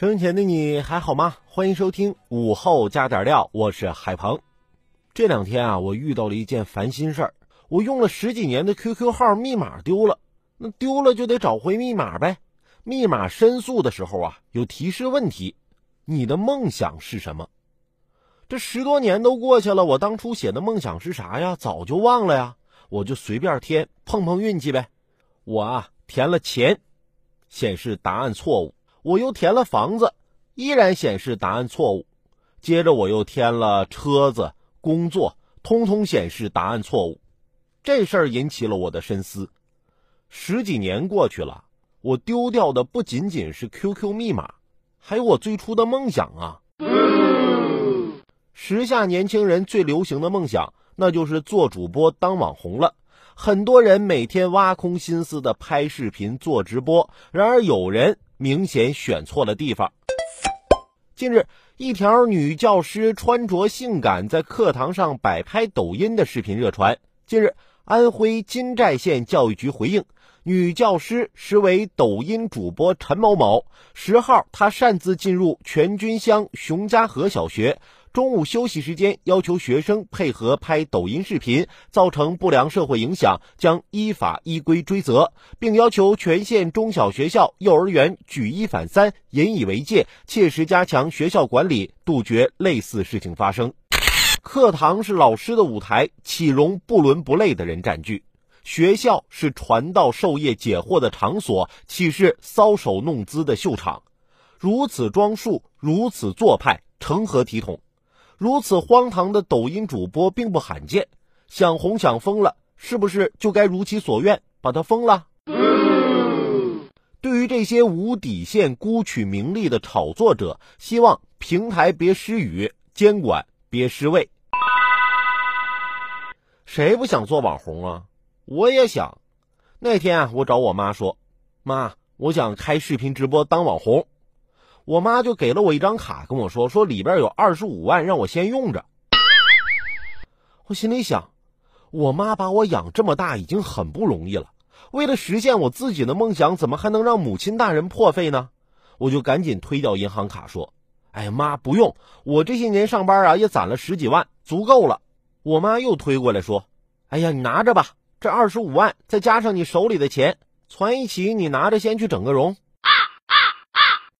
生前的你还好吗？欢迎收听午后加点料，我是海鹏。这两天啊，我遇到了一件烦心事儿。我用了十几年的 QQ 号密码丢了，那丢了就得找回密码呗。密码申诉的时候啊，有提示问题：你的梦想是什么？这十多年都过去了，我当初写的梦想是啥呀？早就忘了呀。我就随便填，碰碰运气呗。我啊，填了钱，显示答案错误。我又填了房子，依然显示答案错误。接着我又填了车子、工作，通通显示答案错误。这事儿引起了我的深思。十几年过去了，我丢掉的不仅仅是 QQ 密码，还有我最初的梦想啊！时下年轻人最流行的梦想，那就是做主播当网红了。很多人每天挖空心思的拍视频、做直播，然而有人。明显选错了地方。近日，一条女教师穿着性感在课堂上摆拍抖音的视频热传。近日，安徽金寨县教育局回应，女教师实为抖音主播陈某某。十号，她擅自进入全军乡熊家河小学。中午休息时间，要求学生配合拍抖音视频，造成不良社会影响，将依法依规追责，并要求全县中小学校、幼儿园举一反三，引以为戒，切实加强学校管理，杜绝类似事情发生。课堂是老师的舞台，岂容不伦不类的人占据？学校是传道授业解惑的场所，岂是搔首弄姿的秀场？如此装束，如此做派，成何体统？如此荒唐的抖音主播并不罕见，想红想疯了，是不是就该如其所愿把他封了？对于这些无底线、孤取名利的炒作者，希望平台别失语，监管别失位。谁不想做网红啊？我也想。那天啊，我找我妈说：“妈，我想开视频直播当网红。”我妈就给了我一张卡，跟我说说里边有二十五万，让我先用着。我心里想，我妈把我养这么大已经很不容易了，为了实现我自己的梦想，怎么还能让母亲大人破费呢？我就赶紧推掉银行卡，说：“哎呀妈，不用，我这些年上班啊也攒了十几万，足够了。”我妈又推过来说：“哎呀，你拿着吧，这二十五万再加上你手里的钱，攒一起，你拿着先去整个容。”